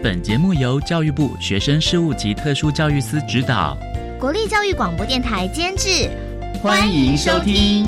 本节目由教育部学生事务及特殊教育司指导，国立教育广播电台监制。欢迎收听。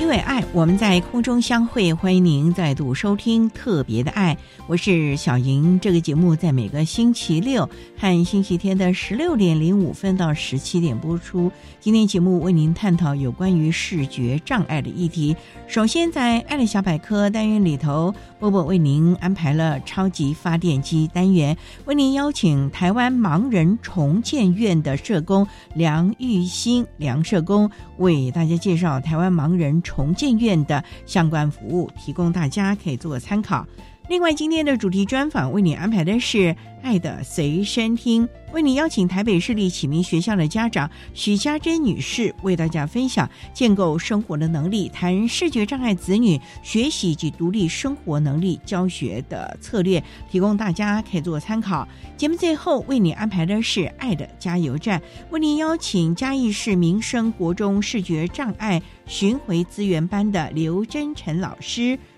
因为爱，我们在空中相会，欢迎您再度收听特别的爱。我是小莹。这个节目在每个星期六和星期天的十六点零五分到十七点播出。今天节目为您探讨有关于视觉障碍的议题。首先，在爱的小百科单元里头，波波为您安排了超级发电机单元，为您邀请台湾盲人重建院的社工梁玉兴梁社工为大家介绍台湾盲人重建院的相关服务，提供大家可以做个参考。另外，今天的主题专访为你安排的是《爱的随身听》，为你邀请台北市立启明学校的家长许家珍女士为大家分享建构生活的能力，谈视觉障碍子女学习及独立生活能力教学的策略，提供大家可以做参考。节目最后为你安排的是《爱的加油站》，为您邀请嘉义市民生国中视觉障碍巡回资源班的刘真成老师。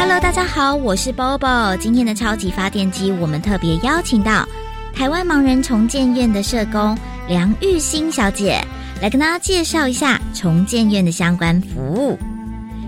Hello，大家好，我是 Bobo。今天的超级发电机，我们特别邀请到台湾盲人重建院的社工梁玉欣小姐来跟大家介绍一下重建院的相关服务。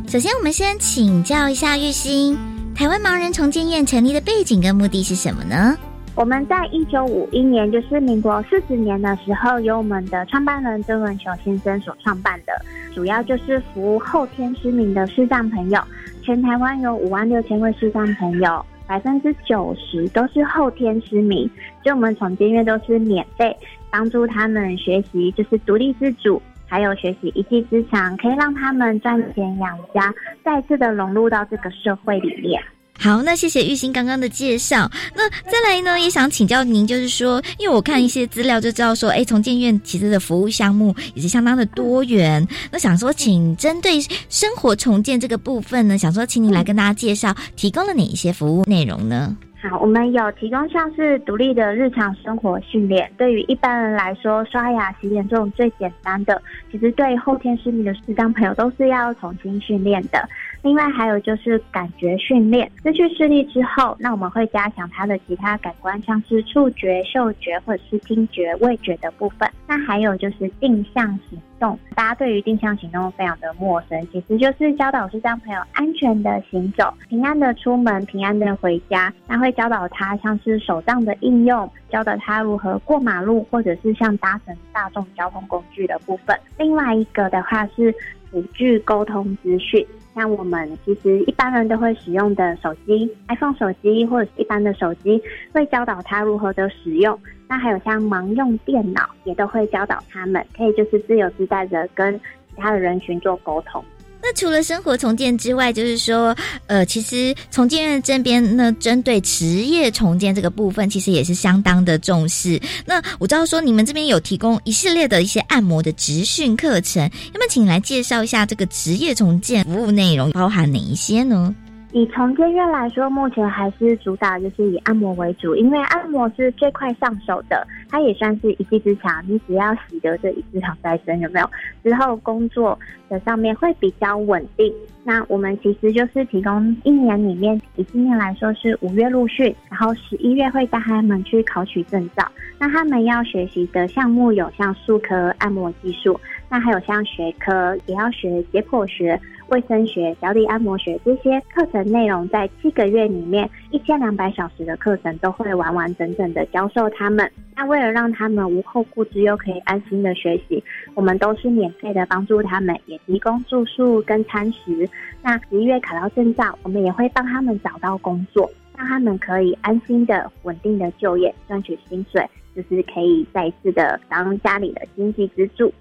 首先，我们先请教一下玉欣，台湾盲人重建院成立的背景跟目的是什么呢？我们在一九五一年，就是民国四十年的时候，由我们的创办人曾文雄先生所创办的，主要就是服务后天失明的视障朋友。全台湾有五万六千位视障朋友，百分之九十都是后天失明，所以我们重建院都是免费帮助他们学习，就是独立自主，还有学习一技之长，可以让他们赚钱养家，再次的融入到这个社会里面。好，那谢谢玉兴刚刚的介绍。那再来呢，也想请教您，就是说，因为我看一些资料就知道说，哎，重建院其实的服务项目也是相当的多元。那想说，请针对生活重建这个部分呢，想说，请您来跟大家介绍，提供了哪一些服务内容呢？好，我们有提供像是独立的日常生活训练，对于一般人来说，刷牙、洗脸这种最简单的，其实对后天失明的视障朋友都是要重新训练的。另外还有就是感觉训练，失去视力之后，那我们会加强他的其他感官，像是触觉、嗅觉或者是听觉、味觉的部分。那还有就是定向行动，大家对于定向行动非常的陌生，其实就是教导是让朋友安全的行走，平安的出门，平安的回家。那会教导他像是手杖的应用，教导他如何过马路，或者是像搭乘大众交通工具的部分。另外一个的话是辅具沟通资讯。像我们其实一般人都会使用的手机，iPhone 手机或者是一般的手机，会教导他如何的使用。那还有像盲用电脑，也都会教导他们，可以就是自由自在的跟其他的人群做沟通。那除了生活重建之外，就是说，呃，其实重建院这边呢，针对职业重建这个部分，其实也是相当的重视。那我知道说，你们这边有提供一系列的一些按摩的职训课程，那么请来介绍一下这个职业重建服务内容包含哪一些呢？以重建院来说，目前还是主打就是以按摩为主，因为按摩是最快上手的，它也算是一技之长。你只要习得这一技长在身，有没有？之后工作的上面会比较稳定。那我们其实就是提供一年里面，以今年来说是五月入训，然后十一月会带他们去考取证照。那他们要学习的项目有像术科按摩技术，那还有像学科也要学解剖学。卫生学、脚底按摩学这些课程内容，在七个月里面，一千两百小时的课程都会完完整整的教授他们。那为了让他们无后顾之忧，可以安心的学习，我们都是免费的帮助他们，也提供住宿跟餐食。那十一月考到证照，我们也会帮他们找到工作，让他们可以安心的、稳定的就业，赚取薪水，就是可以再次的当家里的经济支柱。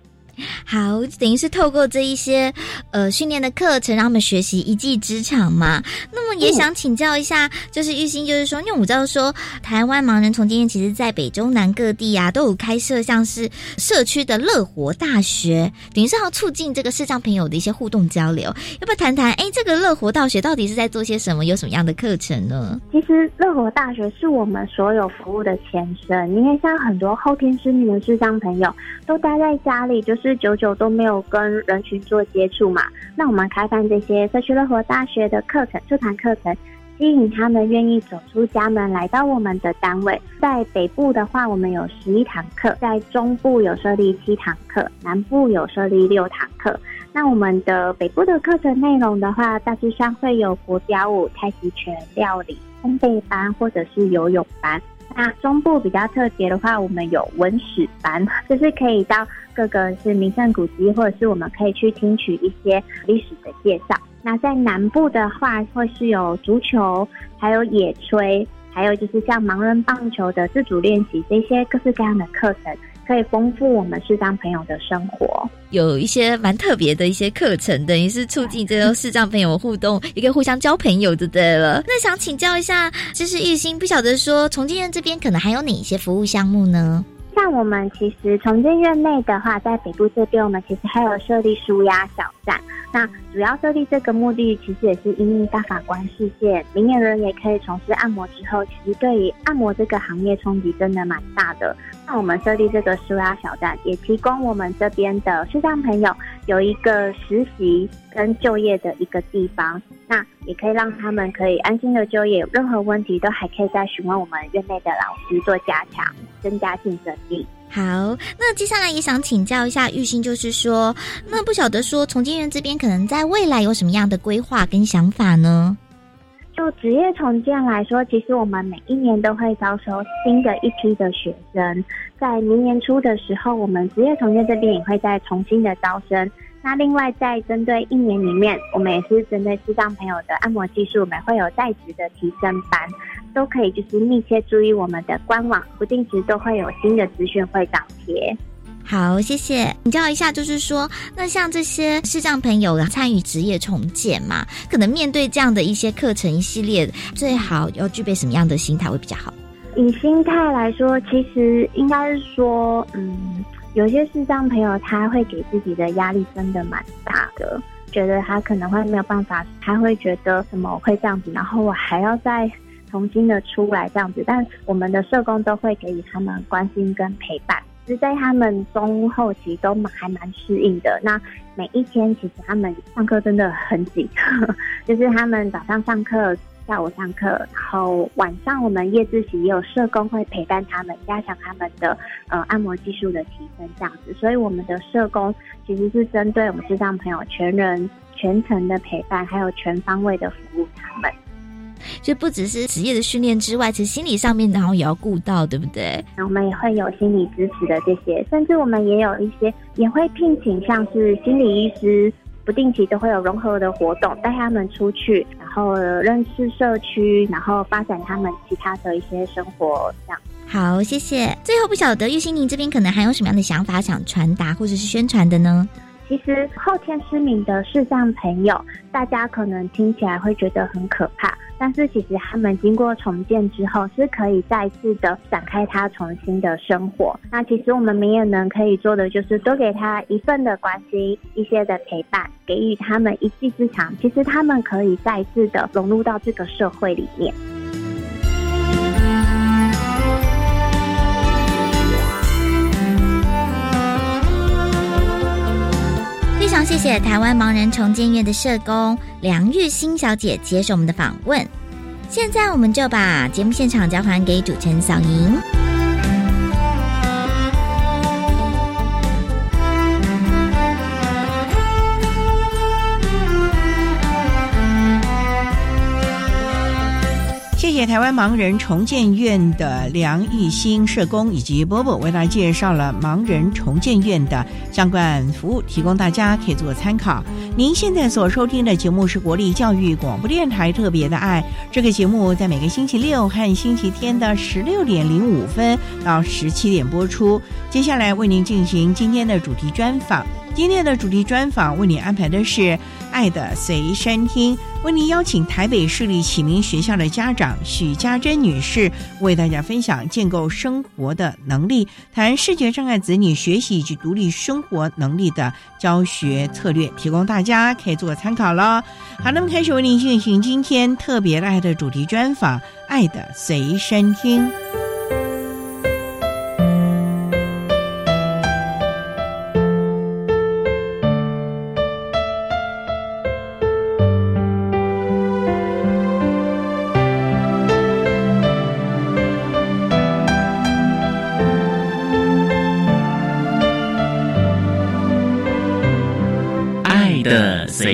好，等于是透过这一些呃训练的课程，让他们学习一技之长嘛。那么也想请教一下，就是玉兴，就是说，因为我知道说，台湾盲人重建院其实在北中南各地啊，都有开设像是社区的乐活大学，等于是要促进这个视障朋友的一些互动交流。要不要谈谈？哎，这个乐活大学到底是在做些什么？有什么样的课程呢？其实乐活大学是我们所有服务的前身。因为像很多后天失明的视障朋友，都待在家里，就是。是久久都没有跟人群做接触嘛？那我们开办这些社区乐活大学的课程、社团课程，吸引他们愿意走出家门来到我们的单位。在北部的话，我们有十一堂课；在中部有设立七堂课，南部有设立六堂课。那我们的北部的课程内容的话，大致上会有国标舞、太极拳、料理、烘焙班或者是游泳班。那中部比较特别的话，我们有文史班，就是可以到各个是名胜古迹，或者是我们可以去听取一些历史的介绍。那在南部的话，会是有足球，还有野炊，还有就是像盲人棒球的自主练习这些各式各样的课程。可以丰富我们视障朋友的生活，有一些蛮特别的一些课程，等于是促进这个视障朋友互动，一个互相交朋友就对了。那想请教一下，就是玉兴，不晓得说重建院这边可能还有哪一些服务项目呢？像我们其实重建院内的话，在北部这边，我们其实还有设立舒压小站。那主要设立这个目的，其实也是因为大法官事件，明眼人也可以从事按摩之后，其实对于按摩这个行业冲击真的蛮大的。那我们设立这个舒压小站，也提供我们这边的视障朋友有一个实习跟就业的一个地方。那也可以让他们可以安心的就业，有任何问题都还可以再询问我们院内的老师做加强，增加竞争力。好，那接下来也想请教一下玉兴，就是说，那不晓得说从金院这边可能在未来有什么样的规划跟想法呢？就职业重建来说，其实我们每一年都会招收新的一批的学生，在明年初的时候，我们职业重建这边也会再重新的招生。那另外，在针对一年里面，我们也是针对视障朋友的按摩技术，我们会有在职的提升班，都可以就是密切注意我们的官网，不定时都会有新的资讯会张贴。好，谢谢。请教一下，就是说，那像这些视障朋友参与职业重建嘛，可能面对这样的一些课程一系列，最好要具备什么样的心态会比较好？以心态来说，其实应该是说，嗯。有些视障朋友，他会给自己的压力真的蛮大的，觉得他可能会没有办法，他会觉得什么会这样子，然后我还要再重新的出来这样子。但我们的社工都会给予他们关心跟陪伴，实在他们中后期都蛮还蛮适应的。那每一天其实他们上课真的很紧，就是他们早上上课。下午上课，然后晚上我们夜自习也有社工会陪伴他们，加强他们的呃按摩技术的提升，这样子。所以我们的社工其实是针对我们智障朋友全人全程的陪伴，还有全方位的服务他们。就不只是职业的训练之外，其实心理上面然后也要顾到，对不对？那我们也会有心理支持的这些，甚至我们也有一些也会聘请像是心理医师。不定期都会有融合的活动，带他们出去，然后认识社区，然后发展他们其他的一些生活。这样好，谢谢。最后不晓得玉心，您这边可能还有什么样的想法想传达或者是宣传的呢？其实后天失明的视障朋友，大家可能听起来会觉得很可怕，但是其实他们经过重建之后，是可以再次的展开他重新的生活。那其实我们明眼人可以做的，就是多给他一份的关心，一些的陪伴，给予他们一技之长。其实他们可以再次的融入到这个社会里面。非常谢谢台湾盲人重建院的社工梁玉欣小姐接受我们的访问。现在我们就把节目现场交还给主持人小莹。谢台湾盲人重建院的梁玉兴社工以及波波为大家介绍了盲人重建院的相关服务，提供大家可以做参考。您现在所收听的节目是国立教育广播电台特别的爱，这个节目在每个星期六和星期天的十六点零五分到十七点播出。接下来为您进行今天的主题专访。今天的主题专访为你安排的是《爱的随身听》，为您邀请台北市立启明学校的家长许家珍女士为大家分享建构生活的能力，谈视觉障碍子女学习以及独立生活能力的教学策略，提供大家可以做个参考了。好，那么开始为您进行今天特别的爱的主题专访，《爱的随身听》。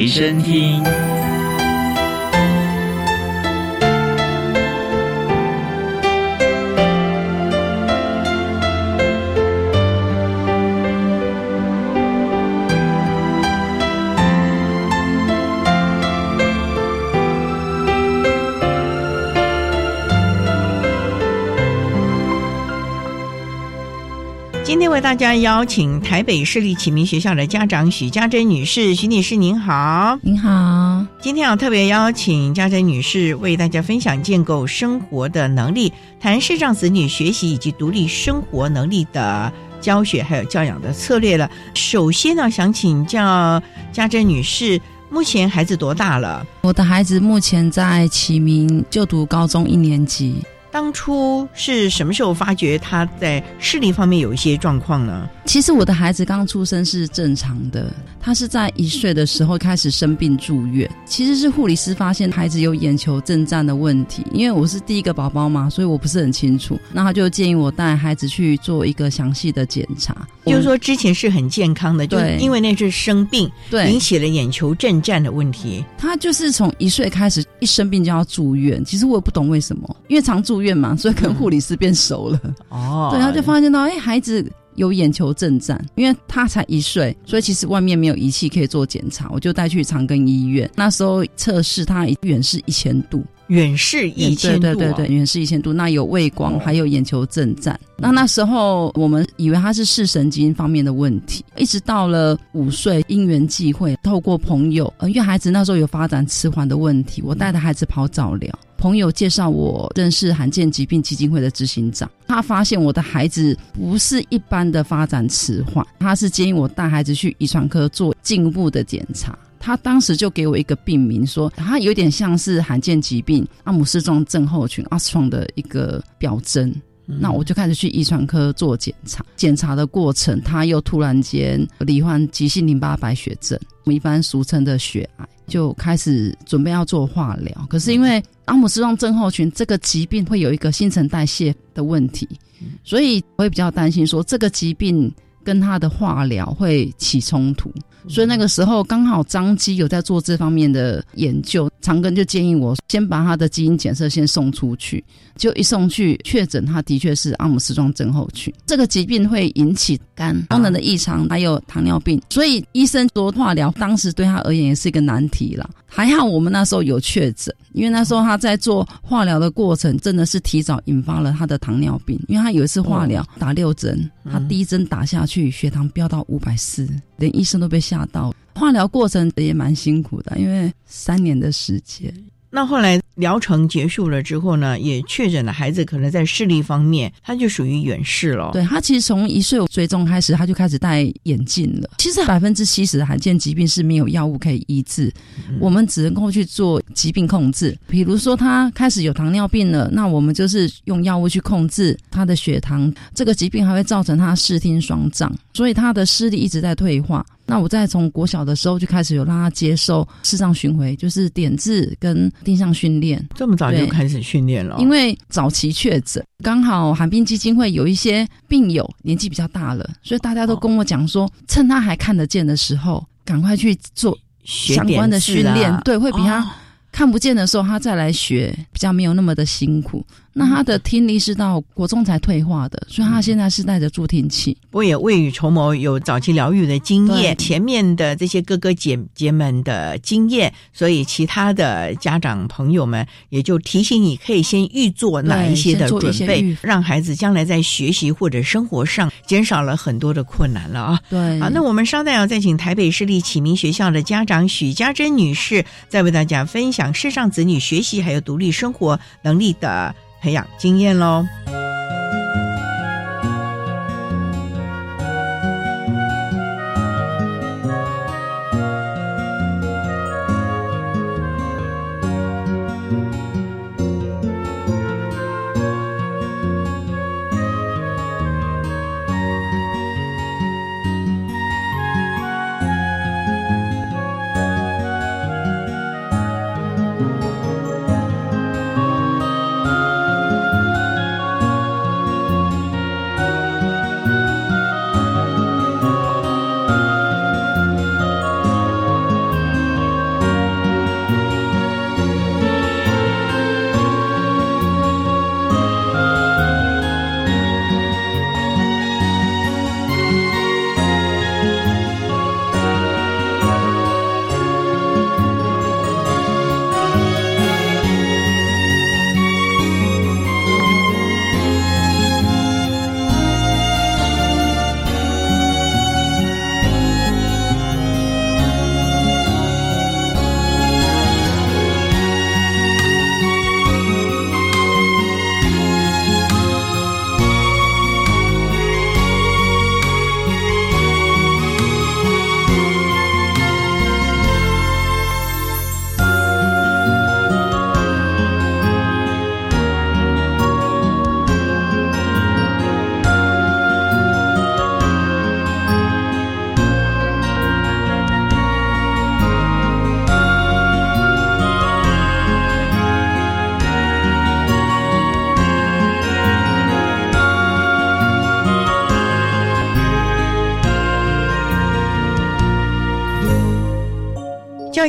随身听。为大家邀请台北市立启明学校的家长许家珍女士，许女士您好，您好。今天要特别邀请家珍女士为大家分享建构生活的能力，谈视障子女学习以及独立生活能力的教学还有教养的策略了。首先呢，想请教家珍女士，目前孩子多大了？我的孩子目前在启明就读高中一年级。当初是什么时候发觉他在视力方面有一些状况呢？其实我的孩子刚出生是正常的，他是在一岁的时候开始生病住院。其实是护理师发现孩子有眼球震颤的问题，因为我是第一个宝宝嘛，所以我不是很清楚。那他就建议我带孩子去做一个详细的检查，就是说之前是很健康的，就因为那是生病，对，引起了眼球震颤的问题。他就是从一岁开始一生病就要住院，其实我也不懂为什么，因为常住院。院嘛，所以跟护理师变熟了。哦，对，然后就发现到，哎，孩子有眼球震颤，因为他才一岁，所以其实外面没有仪器可以做检查，我就带去长庚医院。那时候测试他远视一千度，远视一千度，对对对，远视一千度，那有畏光，还有眼球震颤。那那时候我们以为他是视神经方面的问题，一直到了五岁，因缘际会，透过朋友，呃，因为孩子那时候有发展迟缓的问题，我带着孩子跑早疗。朋友介绍我认识罕见疾病基金会的执行长，他发现我的孩子不是一般的发展迟缓，他是建议我带孩子去遗传科做进一步的检查。他当时就给我一个病名，说他有点像是罕见疾病阿姆斯壮症候群阿斯壮的一个表征。那我就开始去遗传科做检查，检查的过程他又突然间罹患急性淋巴白血症，我们一般俗称的血癌。就开始准备要做化疗，可是因为阿姆斯壮症候群这个疾病会有一个新陈代谢的问题，所以我也比较担心说这个疾病跟他的化疗会起冲突。所以那个时候刚好张基有在做这方面的研究，长庚就建议我先把他的基因检测先送出去，就一送去确诊，他的确是阿姆斯壮症候群。这个疾病会引起肝功能的异常，还有糖尿病，所以医生说化疗当时对他而言也是一个难题了。还好我们那时候有确诊，因为那时候他在做化疗的过程，真的是提早引发了他的糖尿病。因为他有一次化疗打六针，他第一针打下去，血糖飙到五百四，连医生都被吓到。化疗过程也蛮辛苦的，因为三年的时间。那后来疗程结束了之后呢，也确诊了孩子可能在视力方面，他就属于远视了。对他其实从一岁追踪开始，他就开始戴眼镜了。其实百分之七十的罕见疾病是没有药物可以医治，我们只能够去做疾病控制。比如说他开始有糖尿病了，那我们就是用药物去控制他的血糖。这个疾病还会造成他视听双障，所以他的视力一直在退化。那我在从国小的时候就开始有让他接受视障巡回，就是点字跟定向训练。这么早就开始训练了？因为早期确诊，刚好寒冰基金会有一些病友年纪比较大了，所以大家都跟我讲说，趁他还看得见的时候，赶快去做相关的训练，对，会比他看不见的时候他再来学，比较没有那么的辛苦。那他的听力是到国中才退化的，所以他现在是带着助听器。我也未雨绸缪，有早期疗愈的经验，前面的这些哥哥姐姐们的经验，所以其他的家长朋友们也就提醒你，可以先预做哪一些的准备，让孩子将来在学习或者生活上减少了很多的困难了啊。对，好，那我们稍待要再请台北市立启明学校的家长许家珍女士，再为大家分享视障子女学习还有独立生活能力的。培养经验喽。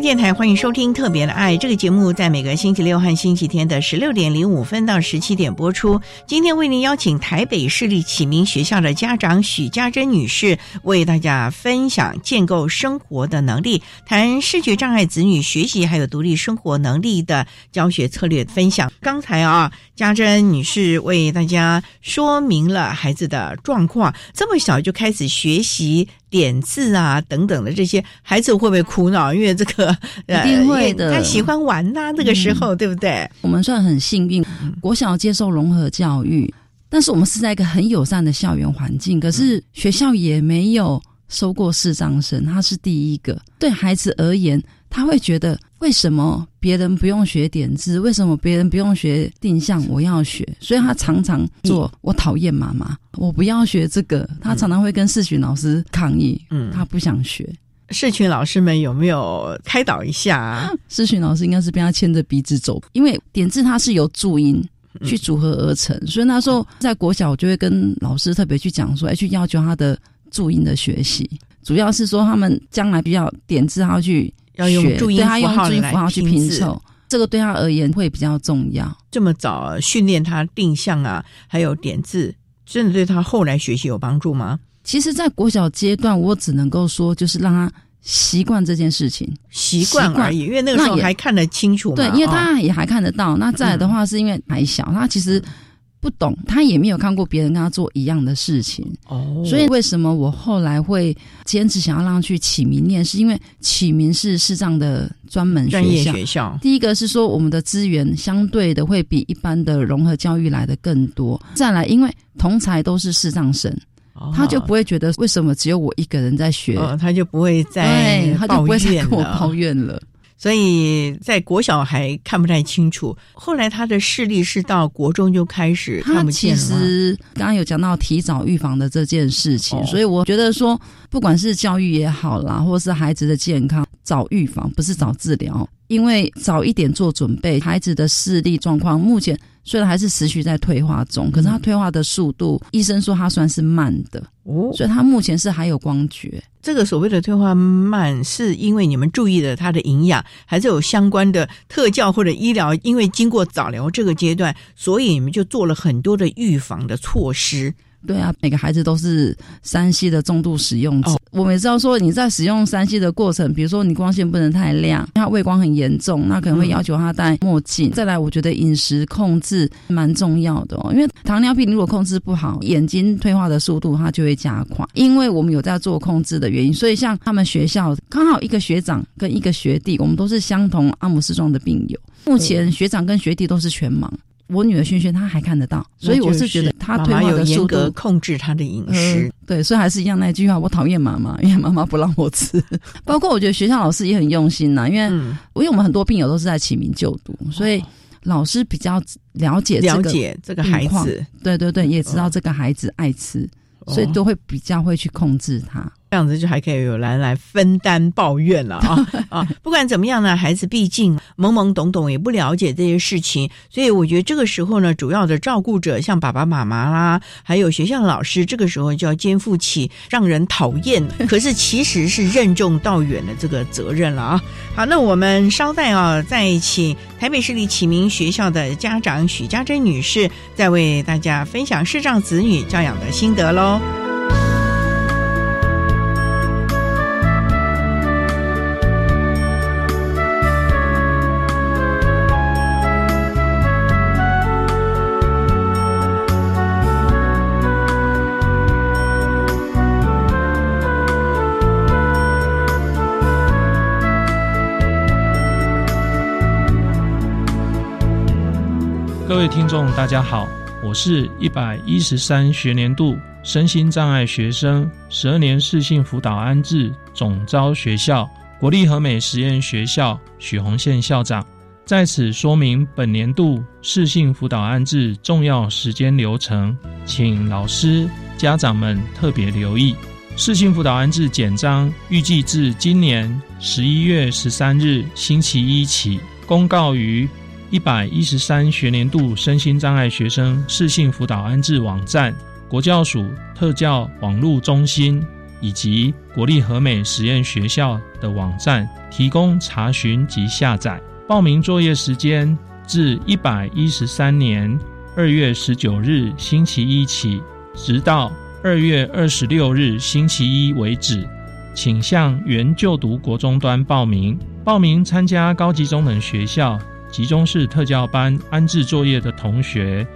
电台欢迎收听《特别的爱》这个节目，在每个星期六和星期天的十六点零五分到十七点播出。今天为您邀请台北市立启明学校的家长许家珍女士，为大家分享建构生活的能力，谈视觉障碍子女学习还有独立生活能力的教学策略分享。刚才啊，家珍女士为大家说明了孩子的状况，这么小就开始学习。点字啊，等等的这些，孩子会不会苦恼？因为这个 一定会的，他喜欢玩呐，那个时候对不对？我们算很幸运，国小接受融合教育，但是我们是在一个很友善的校园环境，可是学校也没有收过视障生，他是第一个。对孩子而言。他会觉得为什么别人不用学点字，为什么别人不用学定向，我要学？所以他常常做。我讨厌妈妈，我不要学这个。他常常会跟世群老师抗议，嗯，他不想学。视群老师们有没有开导一下啊？视群老师应该是被他牵着鼻子走，因为点字它是由注音去组合而成，所以那时候在国小，我就会跟老师特别去讲说，哎，去要求他的注音的学习，主要是说他们将来比较点字，他要去。要用注音符号去拼凑，这个对他而言会比较重要。这么早训练他定向啊，还有点字，真的对他后来学习有帮助吗？其实，在国小阶段，我只能够说，就是让他习惯这件事情，习惯而已。因为那个时候还看得清楚嘛，对，因为他也还看得到。那再来的话，是因为还小，他其实。不懂，他也没有看过别人跟他做一样的事情，哦，所以为什么我后来会坚持想要让他去启明念，是因为启明是视障的专门专业学校。第一个是说我们的资源相对的会比一般的融合教育来的更多，再来因为同才都是视障生，他就不会觉得为什么只有我一个人在学，他就不会再他就不会再跟我抱怨了。所以在国小还看不太清楚，后来他的视力是到国中就开始看不见了。其实刚刚有讲到提早预防的这件事情，所以我觉得说，不管是教育也好啦，或是孩子的健康，早预防不是早治疗，因为早一点做准备，孩子的视力状况目前。虽然还是持续在退化中，可是它退化的速度，医生说它算是慢的哦，所以它目前是还有光觉。这个所谓的退化慢，是因为你们注意了它的营养，还是有相关的特教或者医疗？因为经过早疗这个阶段，所以你们就做了很多的预防的措施。对啊，每个孩子都是三 C 的重度使用者。我们也知道说，你在使用三 C 的过程，比如说你光线不能太亮，他畏光很严重，那可能会要求他戴墨镜。再来，我觉得饮食控制蛮重要的哦，因为糖尿病如果控制不好，眼睛退化的速度它就会加快。因为我们有在做控制的原因，所以像他们学校刚好一个学长跟一个学弟，我们都是相同阿姆斯壮的病友。目前学长跟学弟都是全盲。我女儿萱萱她还看得到，所以我是觉得她退化的速度控制她的饮食，对，所以还是一样那句话，我讨厌妈妈，因为妈妈不让我吃。包括我觉得学校老师也很用心呐，因为因为我们很多病友都是在启明就读，所以老师比较了解了解这个孩子，对对对，也知道这个孩子爱吃，所以都会比较会去控制他。这样子就还可以有人来分担抱怨了啊 啊！不管怎么样呢，孩子毕竟懵懵懂懂，也不了解这些事情，所以我觉得这个时候呢，主要的照顾者像爸爸妈妈啦，还有学校老师，这个时候就要肩负起让人讨厌，可是其实是任重道远的这个责任了啊！好，那我们稍待啊，再请台北市立启明学校的家长许家珍女士，再为大家分享视障子女教养的心得喽。各位听众，大家好，我是一百一十三学年度身心障碍学生十二年适性辅导安置总招学校国立和美实验学校许宏宪校长，在此说明本年度适性辅导安置重要时间流程，请老师家长们特别留意。适性辅导安置简章预计至今年十一月十三日星期一起公告于。一百一十三学年度身心障碍学生适性辅导安置网站、国教署特教网络中心以及国立和美实验学校的网站提供查询及下载。报名作业时间自一百一十三年二月十九日星期一起，直到二月二十六日星期一为止。请向原就读国中端报名。报名参加高级中等学校。集中式特教班安置作业的同学，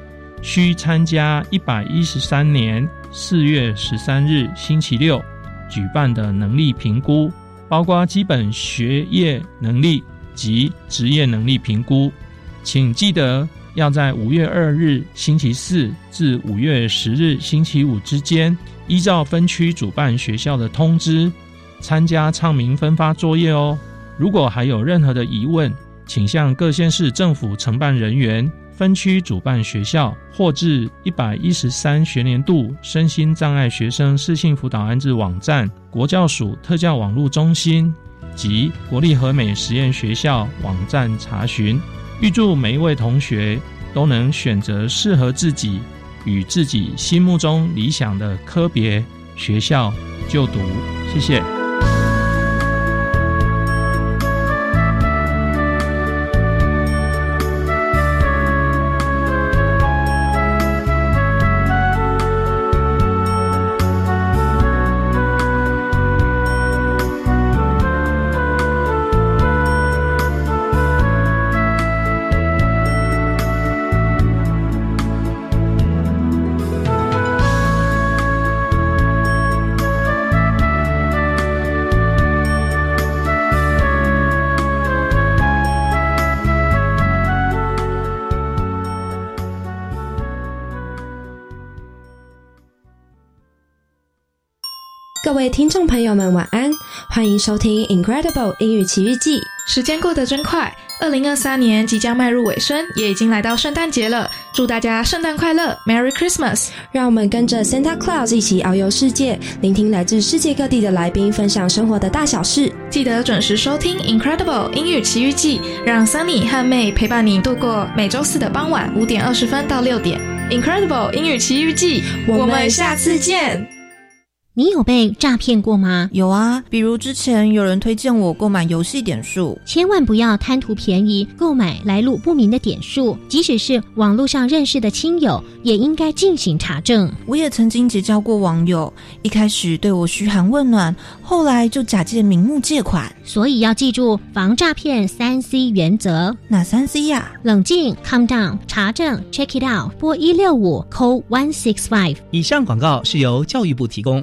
需参加一百一十三年四月十三日星期六举办的能力评估，包括基本学业能力及职业能力评估。请记得要在五月二日星期四至五月十日星期五之间，依照分区主办学校的通知，参加唱名分发作业哦。如果还有任何的疑问，请向各县市政府承办人员、分区主办学校或至一百一十三学年度身心障碍学生适性辅导安置网站、国教署特教网络中心及国立和美实验学校网站查询。预祝每一位同学都能选择适合自己与自己心目中理想的科别学校就读。谢谢。收听《Incredible 英语奇遇记》。时间过得真快，二零二三年即将迈入尾声，也已经来到圣诞节了。祝大家圣诞快乐，Merry Christmas！让我们跟着 Santa Claus 一起遨游世界，聆听来自世界各地的来宾分享生活的大小事。记得准时收听《Incredible 英语奇遇记》，让 Sunny 和 May 陪伴你度过每周四的傍晚五点二十分到六点。Incredible 英语奇遇记，我们下次见。你有被诈骗过吗？有啊，比如之前有人推荐我购买游戏点数，千万不要贪图便宜购买来路不明的点数，即使是网络上认识的亲友，也应该进行查证。我也曾经结交过网友，一开始对我嘘寒问暖，后来就假借名目借款，所以要记住防诈骗三 C 原则。哪三 C 呀？冷静，calm down，查证，check it out，拨一六五，call one six five。以上广告是由教育部提供。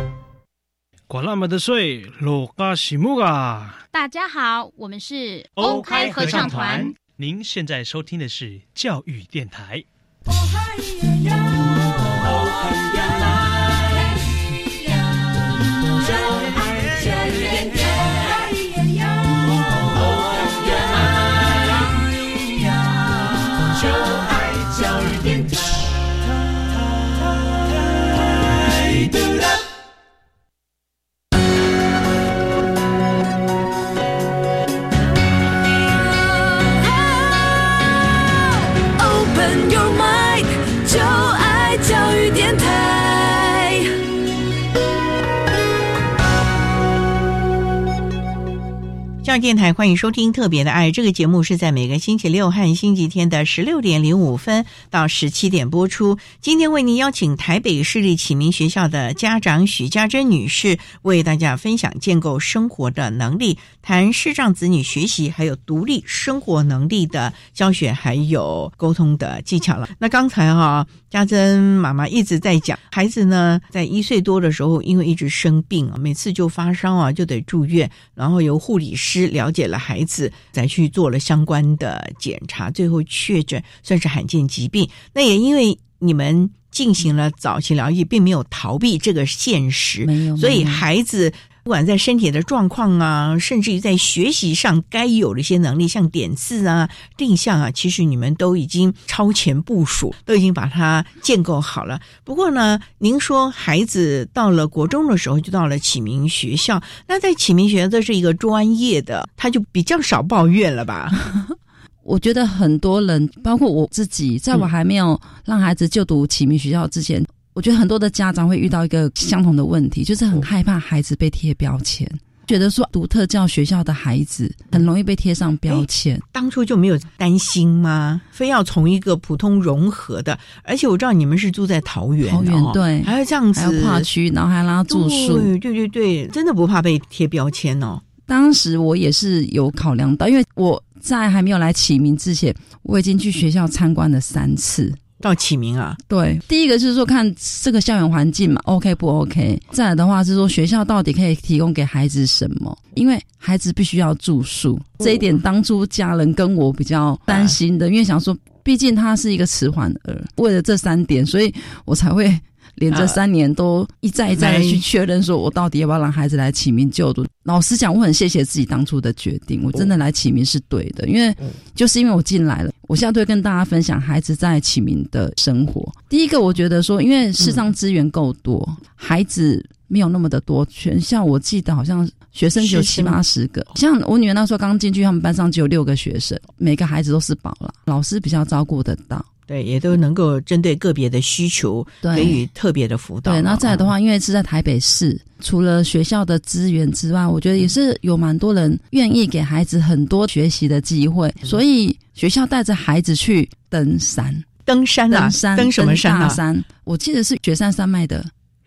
管那么的水，罗嘎西木啊！大家好，我们是欧开合唱团。您现在收听的是教育电台。教电台欢迎收听《特别的爱》这个节目，是在每个星期六和星期天的十六点零五分到十七点播出。今天为您邀请台北市立启明学校的家长许家珍女士，为大家分享建构生活的能力，谈视障子女学习还有独立生活能力的教学还有沟通的技巧了。那刚才哈，家珍妈妈一直在讲，孩子呢在一岁多的时候，因为一直生病啊，每次就发烧啊，就得住院，然后由护理师。了解了孩子，再去做了相关的检查，最后确诊算是罕见疾病。那也因为你们进行了早期疗愈，并没有逃避这个现实，所以孩子。不管在身体的状况啊，甚至于在学习上该有的一些能力，像点字啊、定向啊，其实你们都已经超前部署，都已经把它建构好了。不过呢，您说孩子到了国中的时候就到了启明学校，那在启明学校这是一个专业的，他就比较少抱怨了吧？我觉得很多人，包括我自己，在我还没有让孩子就读启明学校之前。我觉得很多的家长会遇到一个相同的问题，就是很害怕孩子被贴标签，觉得说独特教学校的孩子很容易被贴上标签。当初就没有担心吗？非要从一个普通融合的，而且我知道你们是住在桃园，桃园对，还要这样子，还要跨区，然后还拉住宿，对对对，真的不怕被贴标签哦。当时我也是有考量到，因为我在还没有来起名之前，我已经去学校参观了三次。到起名啊，对，第一个就是说看这个校园环境嘛，OK 不 OK？再来的话是说学校到底可以提供给孩子什么？因为孩子必须要住宿，这一点当初家人跟我比较担心的，因为想说，毕竟他是一个迟缓儿，为了这三点，所以我才会。连这三年都一再一再的去确认，说我到底要不要让孩子来启明就读？老实讲，我很谢谢自己当初的决定，我真的来启明是对的，因为就是因为我进来了，我现在会跟大家分享孩子在启明的生活。第一个，我觉得说，因为市上资源够多，孩子没有那么的多，全校我记得好像学生只有七八十个，像我女儿那时候刚进去，他们班上只有六个学生，每个孩子都是宝了，老师比较照顾得到。对，也都能够针对个别的需求给予特别的辅导。对，那再来的话，因为是在台北市，除了学校的资源之外，我觉得也是有蛮多人愿意给孩子很多学习的机会，所以学校带着孩子去登山，登山啊，登什么山啊？山，我记得是雪山山脉的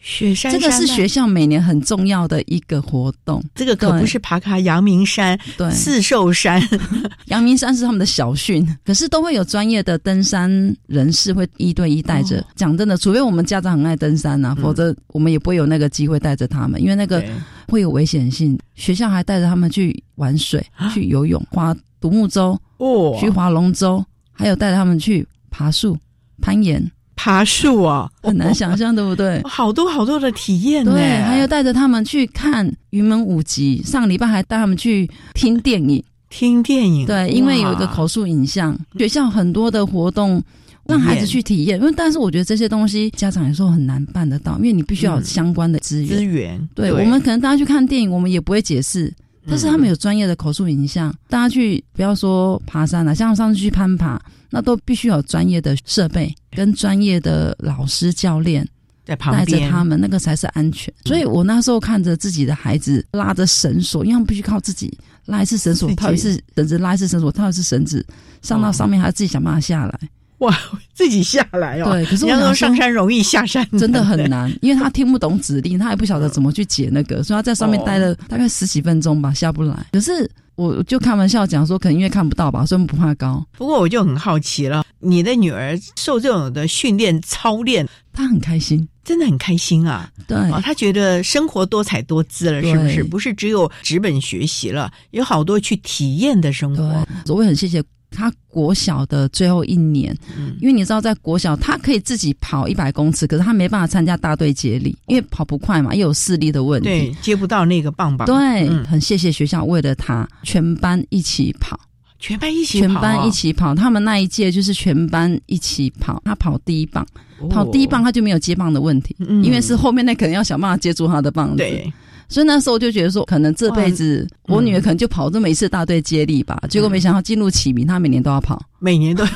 雪山这个是学校每年很重要的一个活动。这个可不是爬卡阳明山、对四寿山，阳明山是他们的小训，可是都会有专业的登山人士会一对一带着。讲真的，除非我们家长很爱登山呐、否则我们也不会有那个机会带着他们，因为那个会有危险性。学校还带着他们去玩水、去游泳、划独木舟、啊哦去划龙舟，还有带着他们去爬树、攀岩。爬树啊，很难想象，对不对？好多好多的体验呢。对，还有带着他们去看云门舞集，上个礼拜还带他们去听电影，听电影。对，因为有一个口述影像，学校很多的活动让孩子去体验。因为但是我觉得这些东西家长有时候很难办得到，因为你必须要有相关的资源。资源，对我们可能大家去看电影，我们也不会解释。但是他们有专业的口述影像，大家去不要说爬山了，像上次去攀爬，那都必须有专业的设备跟专业的老师教练在旁带着，他们，那个才是安全。所以我那时候看着自己的孩子拉着绳索，因为他们必须靠自己拉一次绳索，套一次绳子，拉一次绳索，套一次绳子，上到上面还要自己想办法下来。哇，自己下来哦。对，可是我说上山容易下山真的很难，因为他听不懂指令，他也不晓得怎么去解那个，所以他在上面待了大概十几分钟吧，下不来。可是我就开玩笑讲说，可能因为看不到吧，所以不怕高。不过我就很好奇了，你的女儿受这种的训练操练，她很开心，真的很开心啊。对，哦，她觉得生活多彩多姿了，是不是？不是只有纸本学习了，有好多去体验的生活。我也很谢谢他国小的最后一年，嗯因为你知道，在国小他可以自己跑一百公尺，可是他没办法参加大队接力，因为跑不快嘛，又有视力的问题。对，接不到那个棒棒。对，嗯很谢谢学校为了他，全班一起跑，全班一起跑啊全班一起跑。他们那一届就是全班一起跑，他跑第一棒，跑第一棒他就没有接棒的问题，因为是后面那可能要想办法接住他的棒子。对。所以那时候我就觉得说，可能这辈子我女儿可能就跑这么一次大队接力吧。结果没想到进入启明，她每年都要跑。每年都要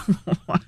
跑。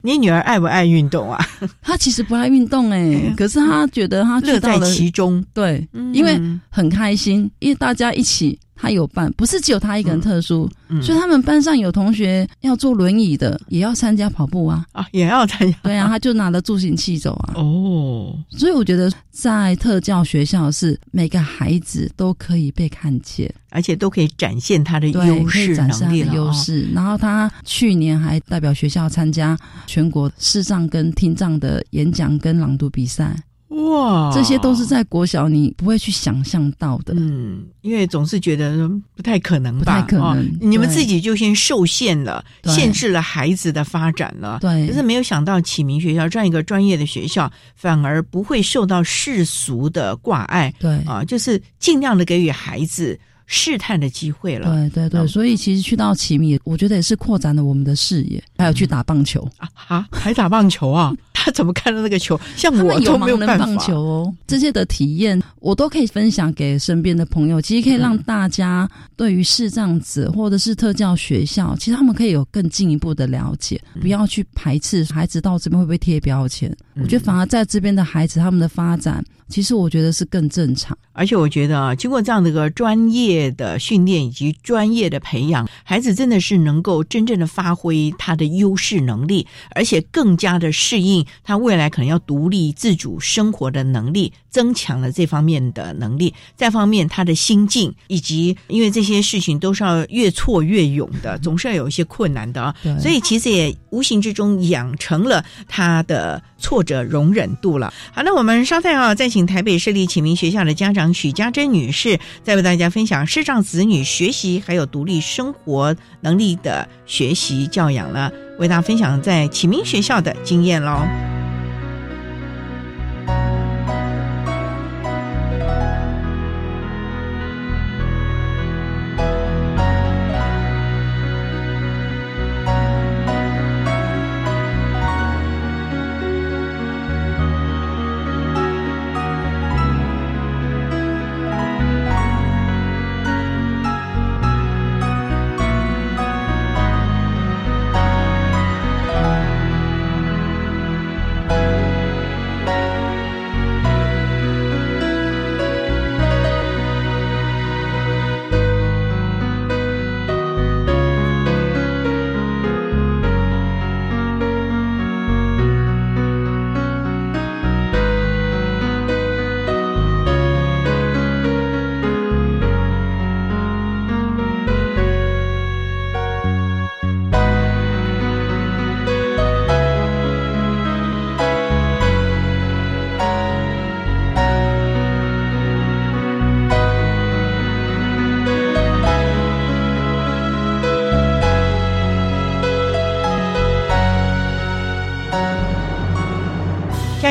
你女儿爱不爱运动啊？她其实不爱运动哎、可是她觉得她乐在其中。对，嗯因为很开心，因为大家一起，她有伴，不是只有他一个人特殊，嗯所以他们班上有同学要坐轮椅的，也要参加跑步啊。啊，也要参加。对啊，他就拿着助行器走啊。哦，所以我觉得在特教学校是每个孩子都可以被看见，而且都可以展现他的对，优势展示他的能力了哦。优势。然后他去年还代表学校参加全国视障跟听障的演讲跟朗读比赛。哇，这些都是在国小你不会去想象到的。嗯，因为总是觉得嗯不太可能吧，不太可能哦你们自己就先受限了，限制了孩子的发展了。对可是没有想到启明学校这样一个专业的学校，反而不会受到世俗的挂碍。对啊，就是尽量的给予孩子试探的机会了。对对对，嗯所以其实去到奇米，我觉得也是扩展了我们的视野，还有去打棒球。啊，还打棒球啊？他怎么看到那个球？像我都没盲人办法。棒球哦，这些的体验我都可以分享给身边的朋友，其实可以让嗯大家对于视障者或者是特教学校，其实他们可以有更进一步的了解，嗯不要去排斥孩子到这边会不会贴标签。我觉得反而在这边的孩子他们的发展，其实我觉得是更正常。而且我觉得啊，经过这样的一个专业的训练以及专业的培养，孩子真的是能够真正的发挥他的优势能力，而且更加的适应他未来可能要独立自主生活的能力，增强了这方面的能力。再方面，他的心境以及因为这些事情都是要越挫越勇的，总是要有一些困难的啊。对所以其实也无形之中养成了他的挫折容忍度了。好，那我们稍待啊，再请台北市立启明学校的家长许家珍女士，再为大家分享视障子女学习还有独立生活能力的学习教养了，为大家分享在启明学校的经验喽。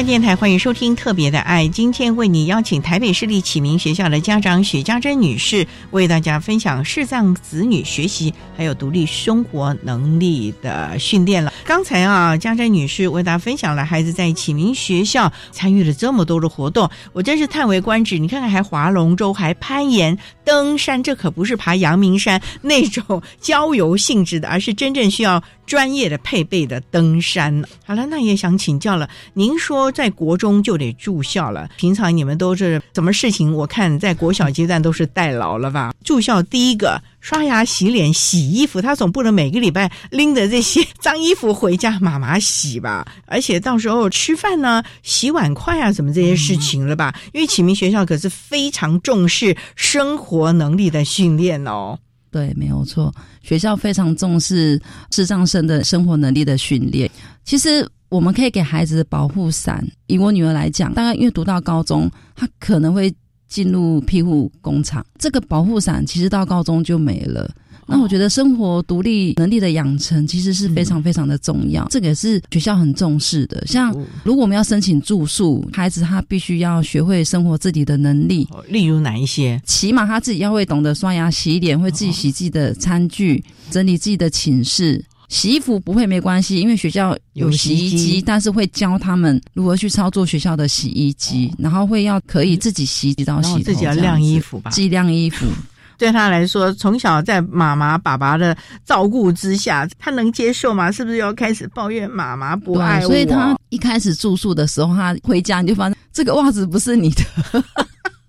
电台，欢迎收听《特别的爱》。今天为你邀请台北市立启明学校的家长许家珍女士，为大家分享视障子女学习还有独立生活能力的训练了。刚才啊，家珍女士为大家分享了孩子在启明学校参与了这么多的活动，我真是叹为观止。你看看，还划龙舟，还攀岩、登山，这可不是爬阳明山那种郊游性质的，而是真正需要专业的配备的登山。好了，那也想请教了，您说在国中就得住校了，平常你们都是什么事情？我看在国小阶段都是代劳了吧？住校第一个刷牙、洗脸、洗衣服，他总不能每个礼拜拎着这些脏衣服回家妈妈洗吧？而且到时候吃饭呢、洗碗筷啊，什么这些事情了吧？因为启明学校可是非常重视生活能力的训练哦。对，没有错，学校非常重视智障生的生活能力的训练。其实我们可以给孩子的保护伞，以我女儿来讲，大概因为读到高中，她可能会进入庇护工厂，这个保护伞其实到高中就没了。那我觉得生活独立能力的养成其实是非常非常的重要，这个也是学校很重视的。像如果我们要申请住宿，孩子他必须要学会生活自己的能力，例如哪一些？起码他自己要会懂得刷牙、洗脸，会自己洗自己的餐具，整理自己的寝室。洗衣服不会没关系，因为学校有洗衣机，但是会教他们如何去操作学校的洗衣机，然后会要可以自己洗洗澡、洗头，自己要晾衣服吧，自己晾衣服。对他来说，从小在妈妈、爸爸的照顾之下，他能接受吗？是不是要开始抱怨妈妈不爱我？所以他一开始住宿的时候，他回家你就发现这个袜子不是你的。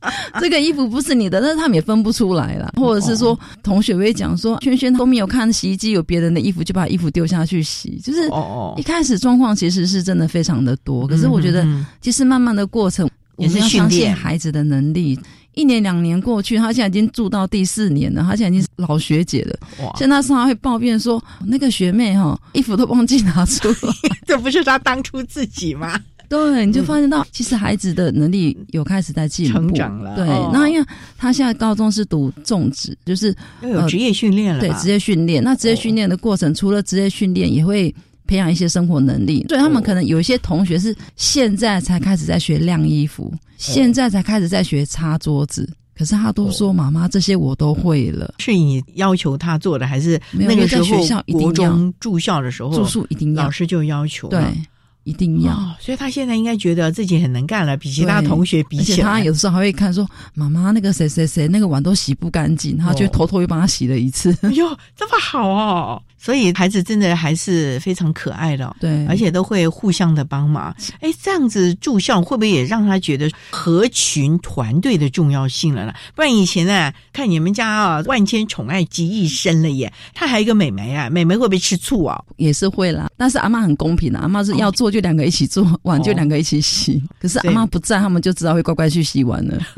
这个衣服不是你的，但是他们也分不出来了，或者是说同学会讲说，轩轩都没有看洗衣机有别人的衣服，就把衣服丢下去洗，就是一开始状况其实是真的非常的多。可是我觉得，其实慢慢的过程，也是相信孩子的能力。一年两年过去，他现在已经住到第四年了，他现在已经是老学姐了。现在常常会抱怨说，那个学妹哈，衣服都忘记拿出来，这不是他当初自己吗？对，你就发现到，其实孩子的能力有开始在进步，成长了。对，那因为他现在高中是读种植，就是要有职业训练了。对，职业训练。那职业训练的过程，除了职业训练，也会培养一些生活能力。所以他们可能有一些同学是现在才开始在学晾衣服，现在才开始在学擦桌子。可是他都说：“妈妈，这些我都会了。”是你要求他做的，还是那个时候学校国中住校的时候住宿一定要老师就要求对。一定要，所以他现在应该觉得自己很能干了，比其他同学比起来。他有时候还会看说：“妈妈，那个谁谁谁那个碗都洗不干净。”他就偷偷又帮他洗了一次。哟，这么好哦！所以孩子真的还是非常可爱的，对，而且都会互相的帮忙。哎，这样子住校会不会也让他觉得合群团队的重要性了呢？不然以前呢，看你们家啊，万千宠爱集一身了耶。他还有一个美眉啊，美眉会不会吃醋啊？也是会啦，但是阿妈很公平的，阿妈是要做就两个一起做，碗就两个一起洗。可是阿妈不在，他们就知道会乖乖去洗碗了。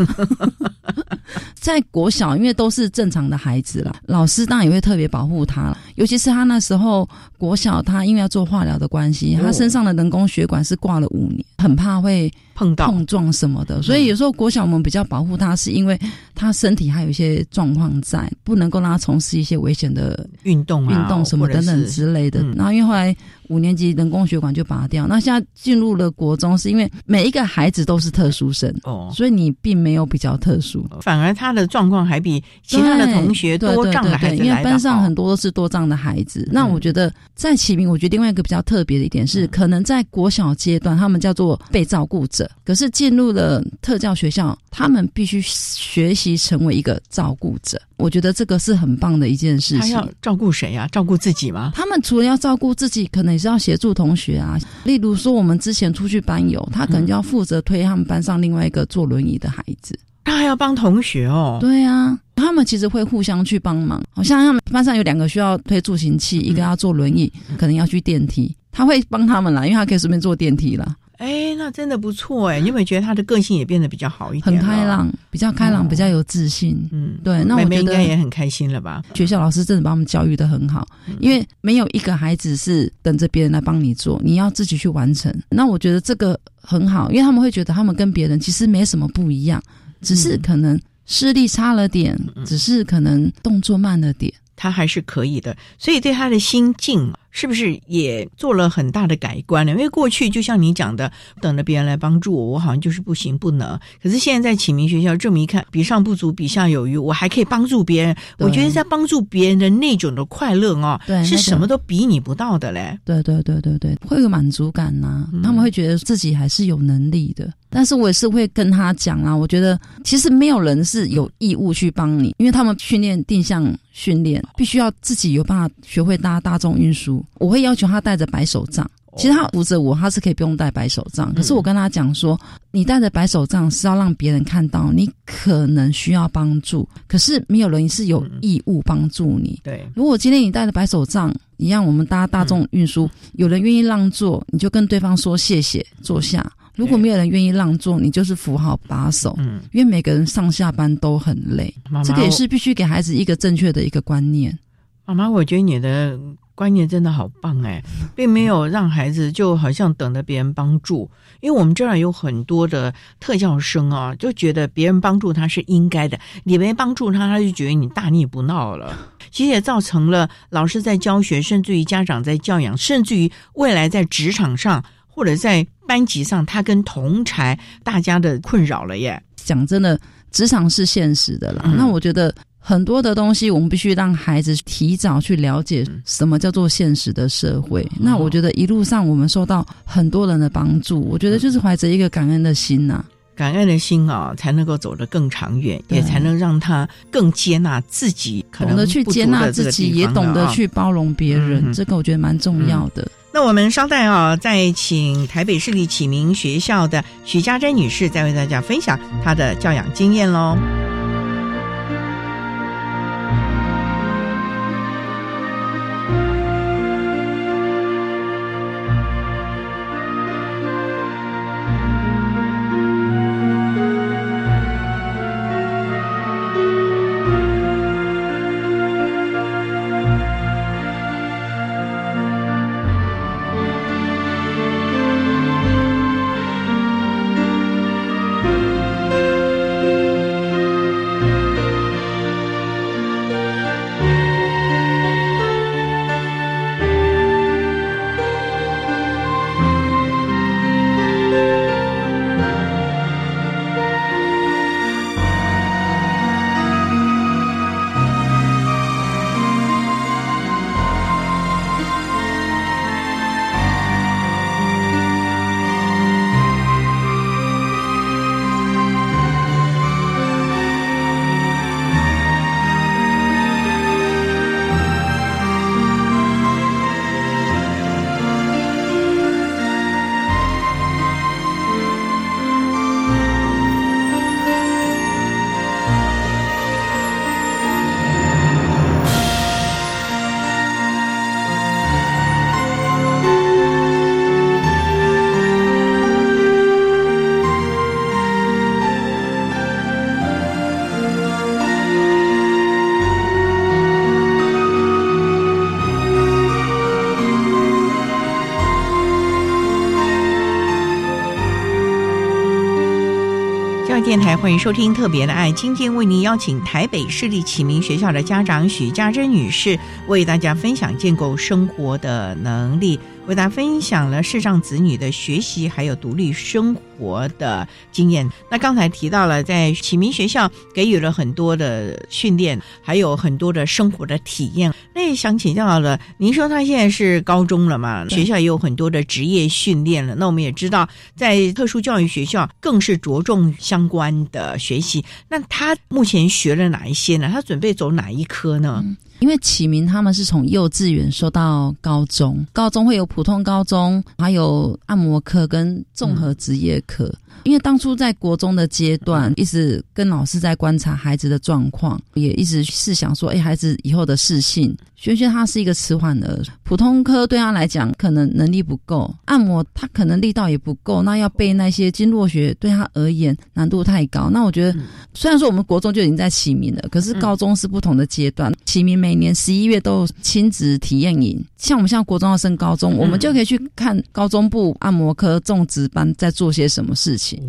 在国小，因为都是正常的孩子啦，老师当然也会特别保护他了，尤其是他那时候国小，他因为要做化疗的关系，他身上的人工血管是挂了五年，很怕会碰到碰撞什么的，所以有时候国小我们比较保护他，是因为他身体还有一些状况在，不能够让他从事一些危险的运动、运动什么等等之类的。然后因为后来。五年级人工血管就拔掉，那现在进入了国中，是因为每一个孩子都是特殊生哦，所以你并没有比较特殊，反而他的状况还比其他的同学多障的孩子因为班上很多都是多障的孩子。那我觉得在启明，我觉得另外一个比较特别的一点是，可能在国小阶段他们叫做被照顾者，可是进入了特教学校，他们必须学习成为一个照顾者。我觉得这个是很棒的一件事情。他要照顾谁呀？照顾自己吗？他们除了要照顾自己，可能也是要协助同学啊。例如说，我们之前出去班游，他可能就要负责推他们班上另外一个坐轮椅的孩子。他还要帮同学哦。对啊，他们其实会互相去帮忙。好像他们班上有两个需要推助行器，一个要坐轮椅，可能要去电梯，他会帮他们啦，因为他可以顺便坐电梯了。哎，那真的不错哎！你有没有觉得他的个性也变得比较好一点？很开朗，比较开朗，比较有自信。嗯，对。那我觉得应该也很开心了吧？学校老师真的把我们教育的很好，因为没有一个孩子是等着别人来帮你做，你要自己去完成。那我觉得这个很好，因为他们会觉得他们跟别人其实没什么不一样，只是可能视力差了点，只是可能动作慢了点。他还是可以的，所以对他的心境是不是也做了很大的改观呢？因为过去就像你讲的，等着别人来帮助我，我好像就是不行不能。可是现在在启明学校这么一看，比上不足，比下有余，我还可以帮助别人。我觉得在帮助别人的那种的快乐哦，对，是什么都比拟不到的嘞。对对对对对，会有满足感呐，他们会觉得自己还是有能力的。但是我也是会跟他讲啊，我觉得其实没有人是有义务去帮你，因为他们训练定向训练，必须要自己有办法学会搭大众运输。我会要求他带着白手杖，其实他扶着我，他是可以不用带白手杖。可是我跟他讲说，你带着白手杖是要让别人看到你可能需要帮助，可是没有人是有义务帮助你。对，如果今天你带着白手杖一样，我们搭大众运输，有人愿意让座，你就跟对方说谢谢，坐下。如果没有人愿意让座，你就是扶好把手。嗯，因为每个人上下班都很累，这个也是必须给孩子一个正确的一个观念。妈妈，我觉得你的观念真的好棒哎，并没有让孩子就好像等着别人帮助。因为我们这儿有很多的特教生啊，就觉得别人帮助他是应该的，你没帮助他，他就觉得你大逆不道了。其实也造成了老师在教学，甚至于家长在教养，甚至于未来在职场上。或者在班级上，他跟同才大家的困扰了耶。讲真的，职场是现实的啦。那我觉得很多的东西，我们必须让孩子提早去了解什么叫做现实的社会。那我觉得一路上我们受到很多人的帮助，我觉得就是怀着一个感恩的心呐，感恩的心啊，才能够走得更长远，也才能让他更接纳自己，懂得去接纳自己，也懂得去包容别人。这个我觉得蛮重要的。那我们稍待啊，再请台北市立启明学校的许家珍女士，再为大家分享她的教养经验喽。欢迎收听《特别的爱》，今天为您邀请台北市立启明学校的家长许家珍女士，为大家分享建构生活的能力。为大家分享了视障子女的学习还有独立生活的经验。那刚才提到了，在启明学校给予了很多的训练，还有很多的生活的体验。那也想请教了，您说他现在是高中了嘛？学校也有很多的职业训练了。那我们也知道，在特殊教育学校更是着重相关的学习。那他目前学了哪一些呢？他准备走哪一科呢？因为启明他们是从幼稚园说到高中，高中会有普通高中，还有按摩课跟综合职业课。因为当初在国中的阶段，一直跟老师在观察孩子的状况，也一直是想说，哎，孩子以后的适性。萱萱他是一个迟缓儿，普通科对他来讲可能能力不够，按摩他可能力道也不够，那要背那些经络学对他而言难度太高。那我觉得，虽然说我们国中就已经在启明了，可是高中是不同的阶段。启明每年十一月都有亲子体验营，像我们像国中要升高中，我们就可以去看高中部按摩科种植班在做些什么事情。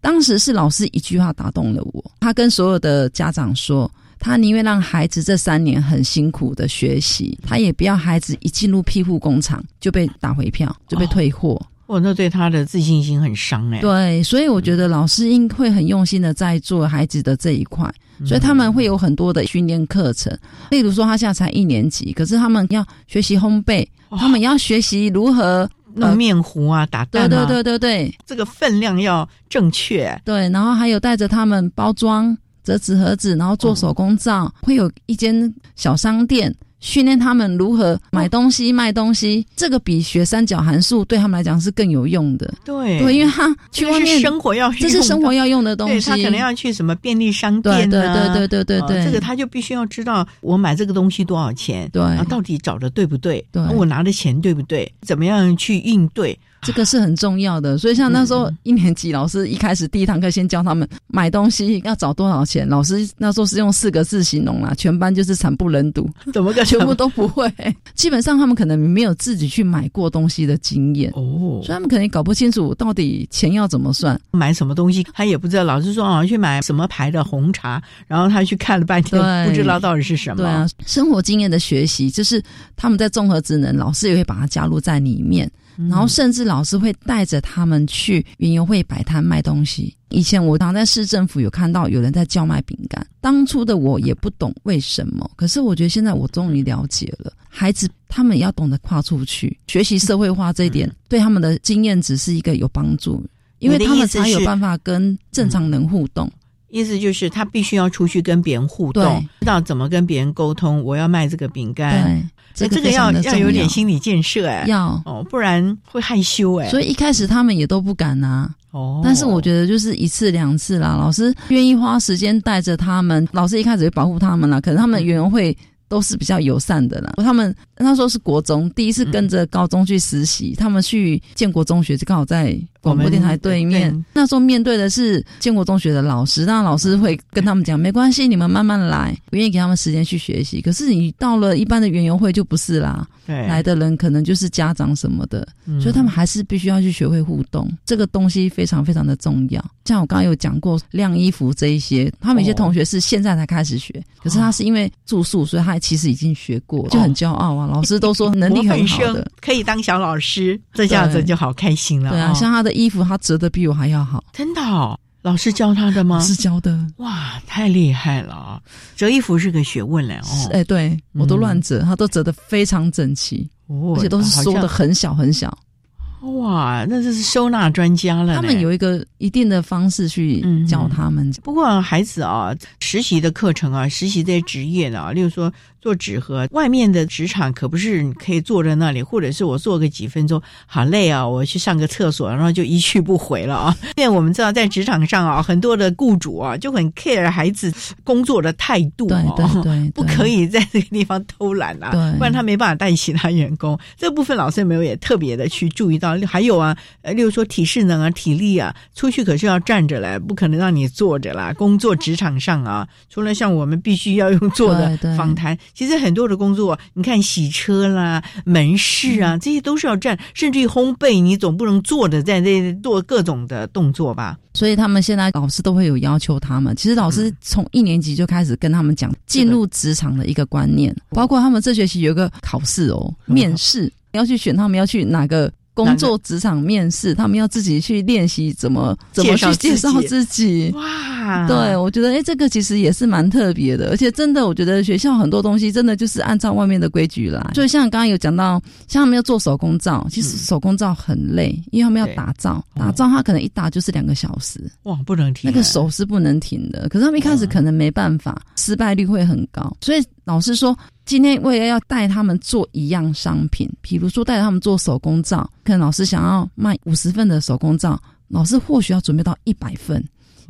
当时是老师一句话打动了我，他跟所有的家长说。他宁愿让孩子这三年很辛苦的学习，他也不要孩子一进入庇护工厂就被打回票，就被退货。哦，那对他的自信心很伤哎。对，所以我觉得老师应会很用心的在做孩子的这一块，所以他们会有很多的训练课程。例如说，他现在才一年级，可是他们要学习烘焙，他们要学习如何弄面糊啊、打蛋啊。对对对对对，这个分量要正确。对，然后还有带着他们包装、折纸盒子，然后做手工皂，会有一间小商店。训练他们如何买东西、卖东西，这个比学三角函数对他们来讲是更有用的。对，对，因为他去外面生活要，这是生活要用的东西。他可能要去什么便利商店对对对对对对，这个他就必须要知道我买这个东西多少钱，对，到底找的对不对？对，我拿的钱对不对？怎么样去应对？这个是很重要的，所以像那时候一年级老师一开始第一堂课先教他们买东西要找多少钱，老师那时候是用四个字形容啦，全班就是惨不忍睹，怎么个全部都不会。基本上他们可能没有自己去买过东西的经验哦，所以他们可能搞不清楚到底钱要怎么算，买什么东西他也不知道。老师说啊，去买什么牌的红茶，然后他去看了半天，不知道到底是什么。对啊，生活经验的学习就是他们在综合职能，老师也会把它加入在里面。然后甚至老师会带着他们去园游会摆摊卖东西。以前我常在市政府有看到有人在叫卖饼干，当初的我也不懂为什么，可是我觉得现在我终于了解了。孩子他们也要懂得跨出去学习社会化这一点，对他们的经验只是一个有帮助，因为他们才有办法跟正常人互动。意思就是他必须要出去跟别人互动，知道怎么跟别人沟通。我要卖这个饼干。这个要要有点心理建设哎，要哦，不然会害羞哎。所以一开始他们也都不敢拿哦。但是我觉得就是一次两次啦，老师愿意花时间带着他们，老师一开始会保护他们啦。可能他们园会都是比较友善的啦。他们那时候是国中第一次跟着高中去实习，他们去建国中学就刚好在。广播电台对面，那时候面对的是建国中学的老师，那老师会跟他们讲，没关系，你们慢慢来，我愿意给他们时间去学习。可是你到了一般的园游会就不是啦，来的人可能就是家长什么的，所以他们还是必须要去学会互动，这个东西非常非常的重要。像我刚刚有讲过晾衣服这一些，他们有些同学是现在才开始学，可是他是因为住宿，所以他其实已经学过，就很骄傲啊。老师都说 能力很好的，可以当小老师，这下子就好开心了。对啊，像他的。衣服他折的比我还要好，真的？老师教他的吗？是教的。哇，太厉害了！折衣服是个学问嘞。哦，哎，对我都乱折，他都折的非常整齐，哦而且都是缩的很小很小。哇，那这是收纳专家了。他们有一个一定的方式去教他们。不过孩子啊，实习的课程啊，实习这些职业呢，例如说。做纸盒，外面的职场可不是你可以坐在那里，或者是我坐个几分钟，好累啊，我去上个厕所，然后就一去不回了啊。因为我们知道，在职场上啊，很多的雇主啊就很 care 孩子工作的态度，对对对，不可以在这个地方偷懒啊，不然他没办法带其他员工。这部分老师有没有也特别的去注意到？还有啊，呃，例如说体适能啊、体力啊，出去可是要站着来，不可能让你坐着啦。工作职场上啊，除了像我们必须要用坐的访谈。其实很多的工作，你看洗车啦、门市啊，这些都是要站，甚至于烘焙，你总不能坐着在那做各种的动作吧？所以他们现在老师都会有要求他们。其实老师从一年级就开始跟他们讲进入职场的一个观念，包括他们这学期有一个考试哦，面试要去选他们要去哪个。工作职场面试，他们要自己去练习怎么怎么去介绍自己。哇，对我觉得哎，这个其实也是蛮特别的，而且真的，我觉得学校很多东西真的就是按照外面的规矩来。就像刚刚有讲到，像他们要做手工皂，其实手工皂很累，因为他们要打造，打造他可能一打就是两个小时。哇，不能停，那个手是不能停的。可是他们一开始可能没办法，失败率会很高，所以老师说。今天为了要带他们做一样商品，比如说带他们做手工皂，可能老师想要卖五十份的手工皂，老师或许要准备到一百份，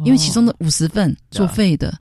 因为其中的五十份作废的。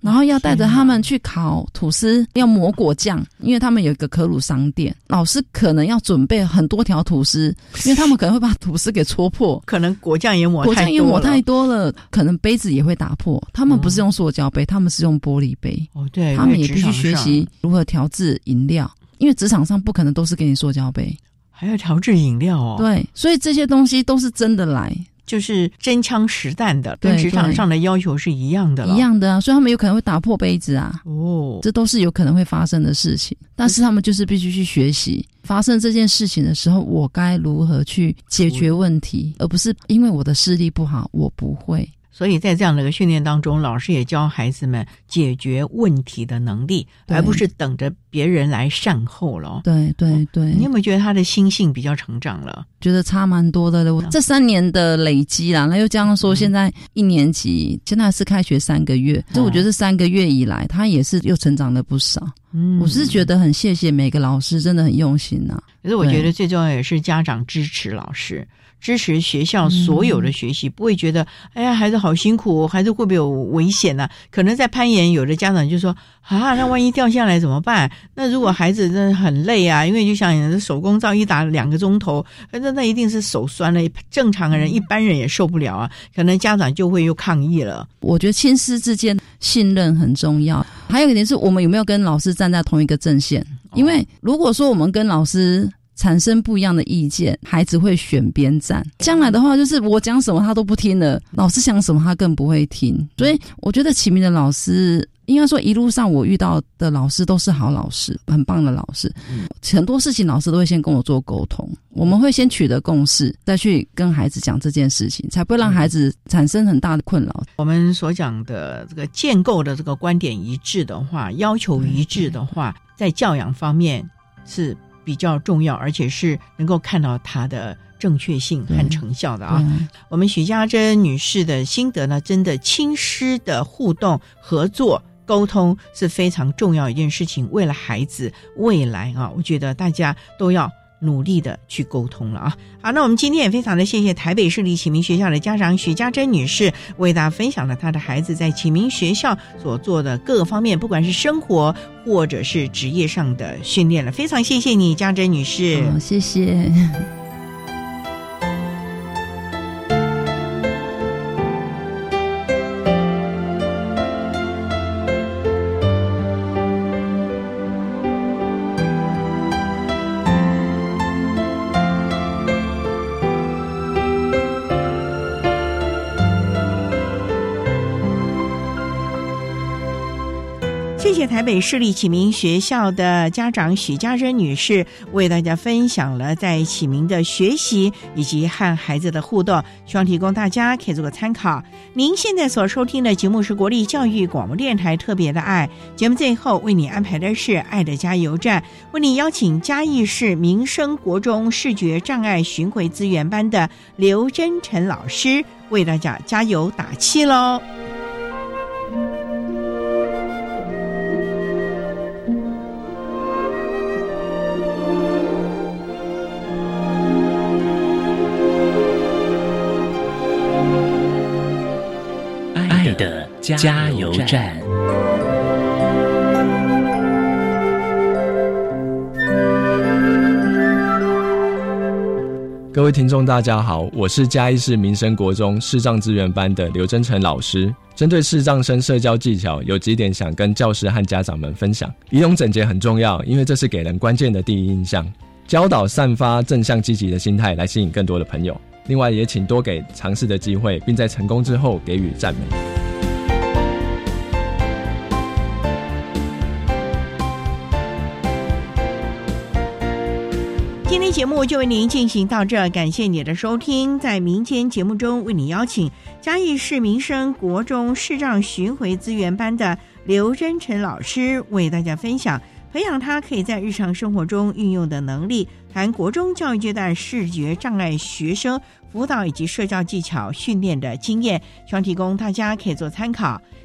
然后要带着他们去烤吐司，要抹果酱，因为他们有一个可鲁商店。老师可能要准备很多条吐司，因为他们可能会把吐司给戳破，可能果酱也抹果酱也抹太多了，可能杯子也会打破。他们不是用塑胶杯，他们是用玻璃杯。哦，对，他们也必须学习如何调制饮料，因为职场上不可能都是给你塑胶杯，还要调制饮料哦。对，所以这些东西都是真的来。就是真枪实弹的，跟职场上的要求是一样的，一样的啊。所以他们有可能会打破杯子啊，哦，这都是有可能会发生的事情。但是他们就是必须去学习，发生这件事情的时候，我该如何去解决问题，而不是因为我的视力不好，我不会。所以在这样的一个训练当中，老师也教孩子们解决问题的能力，而不是等着别人来善后了。对对对，你有没有觉得他的心性比较成长了？觉得差蛮多的了。这三年的累积啦，那又这样说，现在一年级现在是开学三个月，所以我觉得这三个月以来，他也是又成长了不少。嗯，我是觉得很谢谢每个老师，真的很用心呐。可是我觉得最重要也是家长支持老师。支持学校所有的学习，不会觉得哎呀孩子好辛苦，孩子会不会有危险呢？可能在攀岩，有的家长就说啊，那万一掉下来怎么办？那如果孩子真的很累啊，因为就像你的手工皂一打两个钟头，那那一定是手酸了。正常的人、一般人也受不了啊。可能家长就会又抗议了。我觉得亲师之间信任很重要，还有一点是我们有没有跟老师站在同一个阵线？因为如果说我们跟老师。产生不一样的意见，孩子会选边站。将来的话，就是我讲什么他都不听了，老师讲什么他更不会听。所以我觉得启明的老师，应该说一路上我遇到的老师都是好老师，很棒的老师。很多事情老师都会先跟我做沟通，我们会先取得共识，再去跟孩子讲这件事情，才不会让孩子产生很大的困扰。我们所讲的这个建构的这个观点一致的话，要求一致的话，在教养方面是。比较重要，而且是能够看到它的正确性和成效的啊。我们许家珍女士的心得呢，真的亲师的互动、合作、沟通是非常重要一件事情。为了孩子未来啊，我觉得大家都要。努力的去沟通了啊！好，那我们今天也非常的谢谢台北市立启明学校的家长许家珍女士，为大家分享了她的孩子在启明学校所做的各个方面，不管是生活或者是职业上的训练了。非常谢谢你，家珍女士。好，谢谢。北市立启明学校的家长许家珍女士为大家分享了在启明的学习以及和孩子的互动，希望提供大家可以做个参考。您现在所收听的节目是国立教育广播电台特别的爱节目，最后为你安排的是爱的加油站，为你邀请嘉义市民生国中视觉障碍巡回资源班的刘真成老师为大家加油打气喽。加油站。各位听众，大家好，我是嘉义市民生国中视障资源班的刘真成老师。针对视障生社交技巧，有几点想跟教师和家长们分享。仪容整洁很重要，因为这是给人关键的第一印象。教导散发正向积极的心态，来吸引更多的朋友。另外，也请多给尝试的机会，并在成功之后给予赞美。节目就为您进行到这，感谢你的收听。在明天节目中，为你邀请嘉义市民生国中视障巡回资源班的刘真成老师，为大家分享培养他可以在日常生活中运用的能力，谈国中教育阶段视觉障碍学生辅导以及社交技巧训练的经验，希望提供大家可以做参考。